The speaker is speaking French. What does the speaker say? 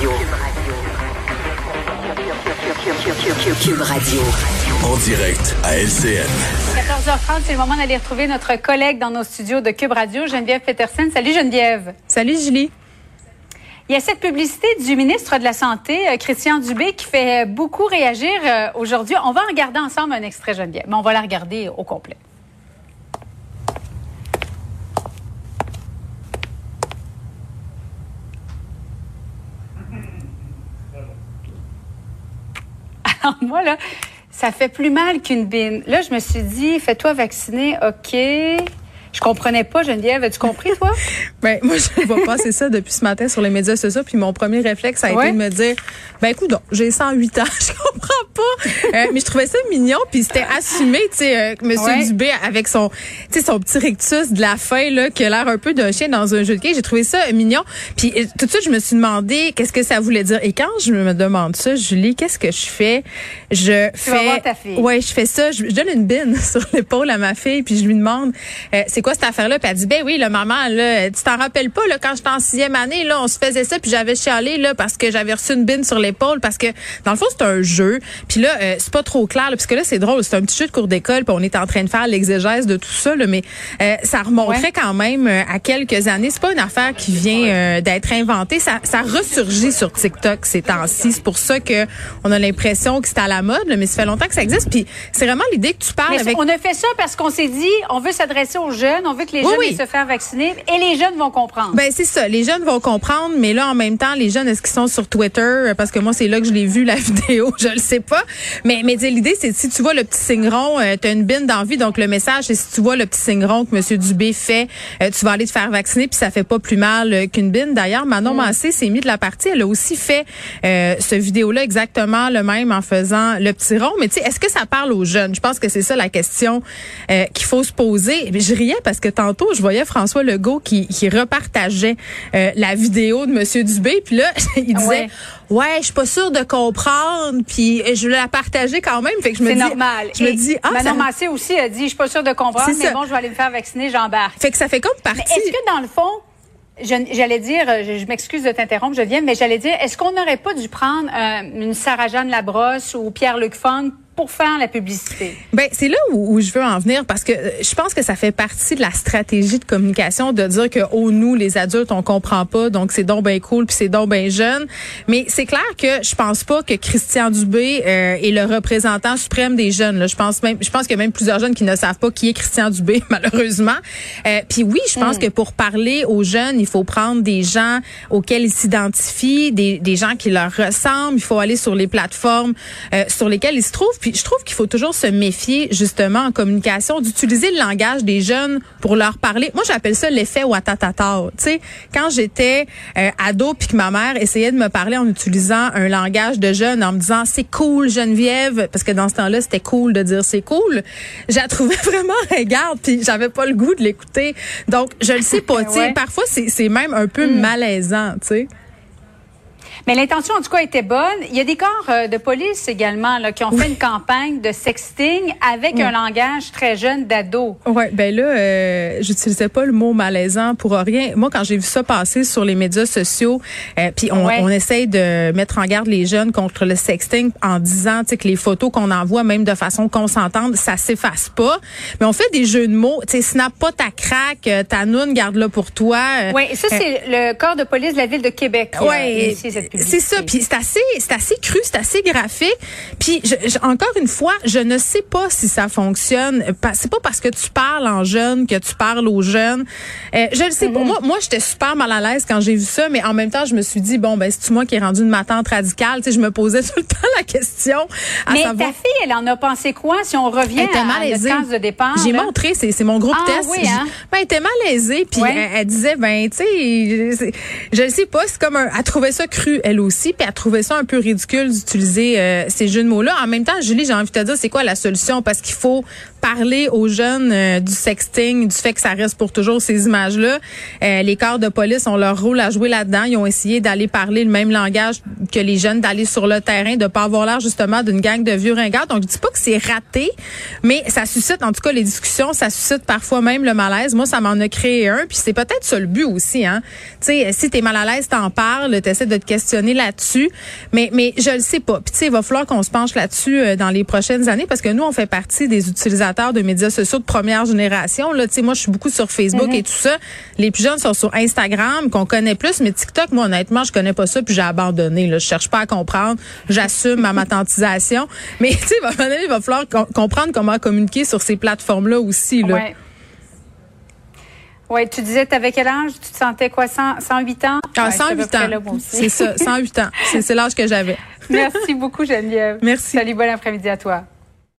Cube Radio. Cube Radio. En direct à LCN. 14h30, c'est le moment d'aller retrouver notre collègue dans nos studios de Cube Radio, Geneviève Peterson. Salut Geneviève. Salut Julie. Il y a cette publicité du ministre de la Santé, euh, Christian Dubé, qui fait beaucoup réagir euh, aujourd'hui. On va regarder ensemble un extrait, Geneviève, mais on va la regarder au complet. Alors moi, là, ça fait plus mal qu'une bine. Là, je me suis dit, fais-toi vacciner, OK. Je comprenais pas, Geneviève. As-tu compris, toi? ben, moi, je vois passer ça depuis ce matin sur les médias sociaux. Puis mon premier réflexe a Ouais. été de me dire, ben, écoute, donc, j'ai 108 ans. Je comprends pas. Euh, mais je trouvais ça mignon. Puis c'était assumé, tu sais, euh, Monsieur Ouais. Dubé avec son, tu sais, son petit rictus de la fin, là, qui a l'air un peu d'un chien dans un jeu de quai. J'ai trouvé ça mignon. Puis euh, tout de suite, je me suis demandé qu'est-ce que ça voulait dire. Et quand je me demande ça, Julie, qu'est-ce que je fais? Je Tu vas fais. voir ta fille. Ouais, je fais ça. Je, je donne une bine sur l'épaule à ma fille, puis je lui demande, euh, c'est quoi cette affaire-là? Puis elle dit, ben oui, le maman, là, tu t'en rappelles pas, là, quand j'étais en sixième année, là, on se faisait ça, puis j'avais chialé, là, parce que j'avais reçu une bine sur l'épaule, parce que, dans le fond, c'est un jeu. Puis là, euh, c'est pas trop clair, là, parce que là, c'est drôle, c'est un petit jeu de cours d'école, puis on est en train de faire l'exégèse de tout ça, là, mais euh, ça remonterait Ouais. quand même euh, à quelques années. C'est pas une affaire qui vient euh, d'être inventée. Ça, ça ressurgit sur TikTok ces temps-ci. C'est pour ça que on a l'impression que c'est à la mode, là, mais ça fait longtemps que ça existe. Puis c'est vraiment l'idée que tu parles Mais avec. on a fait ça parce qu'on s'est dit, on veut s'adresser aux jeunes, on veut que les Oui, jeunes oui. se faire vacciner et les jeunes vont comprendre. Ben c'est ça, les jeunes vont comprendre, mais là en même temps, les jeunes est-ce qu'ils sont sur Twitter? Parce que moi c'est là que je l'ai vu la vidéo, je le sais pas. Mais mais tu sais, l'idée c'est si tu vois le petit signe rond, euh, tu as une bine d'envie donc le message c'est si tu vois le petit signe rond que monsieur Dubé fait, euh, tu vas aller te faire vacciner puis ça fait pas plus mal euh, qu'une bine. D'ailleurs, Manon Massé s'est mis de la partie, elle a aussi fait euh, ce vidéo là exactement le même en faisant le petit rond, mais tu sais, est-ce que ça parle aux jeunes? Je pense que c'est ça la question euh, qu'il faut se poser. Mais je riais parce que tantôt je voyais François Legault qui, qui repartageait euh, la vidéo de Monsieur Dubé, puis là il disait Ouais. Ouais, je suis pas sûre de comprendre, puis je veux la partager quand même. Fait que je me C'est dis, normal. Je me dis ah Manon ça- Massé aussi a dit, je suis pas sûre de comprendre, mais bon, je vais aller me faire vacciner, j'embarque. fait que ça fait comme partie. est-ce que dans le fond, j'allais dire, euh, je, je m'excuse de t'interrompre, je viens, mais j'allais dire, est-ce qu'on n'aurait pas dû prendre euh, une Sarah-Jeanne Labrosse ou Pierre-Luc Funk pour faire la publicité? Ben c'est là où, où je veux en venir parce que euh, je pense que ça fait partie de la stratégie de communication de dire que oh nous les adultes on comprend pas donc c'est donc ben cool puis c'est donc ben jeune. Mais c'est clair que je pense pas que Christian Dubé euh, est le représentant suprême des jeunes là. je pense même je pense qu'il y a même plusieurs jeunes qui ne savent pas qui est Christian Dubé malheureusement. Euh, puis oui je pense que pour parler aux jeunes il faut prendre des gens auxquels ils s'identifient des, des gens qui leur ressemblent. Il faut aller sur les plateformes euh, sur lesquelles ils se trouvent. Puis je trouve qu'il faut toujours se méfier justement en communication d'utiliser le langage des jeunes pour leur parler. Moi, j'appelle ça l'effet watatata. Tu sais, quand j'étais euh, ado puis que ma mère essayait de me parler en utilisant un langage de jeune en me disant c'est cool Geneviève parce que dans ce temps-là, c'était cool de dire c'est cool. Je la trouvais vraiment regarde puis j'avais pas le goût de l'écouter. Donc, je le sais pas, tu sais, parfois c'est c'est même un peu malaisant, tu sais. Mais l'intention, en tout cas, était bonne. Il y a des corps euh, de police également là, qui ont fait une campagne de sexting avec un langage très jeune d'ado. Ouais, ben là, euh, j'utilisais pas le mot malaisant pour rien. Moi, quand j'ai vu ça passer sur les médias sociaux, euh, puis on, Ouais. on essaye de mettre en garde les jeunes contre le sexting en disant, tu sais, que les photos qu'on envoie, même de façon consentante, ça s'efface pas. Mais on fait des jeux de mots, tu sais, snap pas ta craque, euh, ta noune, garde-la pour toi. Euh, Oui, ça, c'est le corps de police de la ville de Québec. qui cette publicité. C'est ça, puis c'est assez, c'est assez cru, c'est assez graphique. Puis je- je- encore une fois, je ne sais pas si ça fonctionne. C'est pas parce que tu parles en jeune que tu parles aux jeunes. Euh, je le sais Mm-hmm. pas. Moi, moi, j'étais super mal à l'aise quand j'ai vu ça, mais en même temps, je me suis dit bon, ben c'est moi qui est rendu une matante radicale? Tu sais, je me posais tout le temps la question à Mais savoir. ta fille, elle en a pensé quoi si on revient à, à notre case de départ? J'ai montré, c'est mon groupe Ah, test. oui, hein? Ben, elle était malaisée, puis Ouais. elle, elle disait, ben, tu sais, je ne sais pas, c'est comme un, elle trouvait ça cru, elle aussi, puis elle trouvait ça un peu ridicule d'utiliser euh, ces jeux de mots-là. En même temps, Julie, j'ai envie de te dire, c'est quoi la solution? Parce qu'il faut parler aux jeunes euh, du sexting, du fait que ça reste pour toujours ces images-là. Euh, les corps de police ont leur rôle à jouer là-dedans. Ils ont essayé d'aller parler le même langage que les jeunes, d'aller sur le terrain, de pas avoir l'air justement d'une gang de vieux ringards. Donc, je dis pas que c'est raté, mais ça suscite en tout cas les discussions, ça suscite parfois même le malaise. Moi, ça m'en a créé un, puis c'est peut-être ça le but aussi. Hein. Tu sais, si t'es mal à l'aise, t'en parles, t'essaies de te questionner là-dessus, mais mais je le sais pas. Puis tu sais, il va falloir qu'on se penche là-dessus euh, dans les prochaines années parce que nous, on fait partie des utilisateurs de médias sociaux de première génération. Là, tu sais, moi, je suis beaucoup sur Facebook et tout ça. Les plus jeunes sont sur Instagram, qu'on connaît plus, mais TikTok, moi, honnêtement, je connais pas ça, puis j'ai abandonné. Là, je cherche pas à comprendre. J'assume ma matantisation, mais tu sais, il va falloir- com- comprendre comment communiquer sur ces plateformes-là aussi. Là. Ouais. Ouais, tu disais, t'avais quel âge? Tu te sentais quoi, 100, 108 ans? Ah, Ouais, je suis à peu 108 près ans. C'est ça, 108 ans. C'est c'est l'âge que j'avais. Merci beaucoup, Geneviève. Merci. Salut, bon après-midi à toi.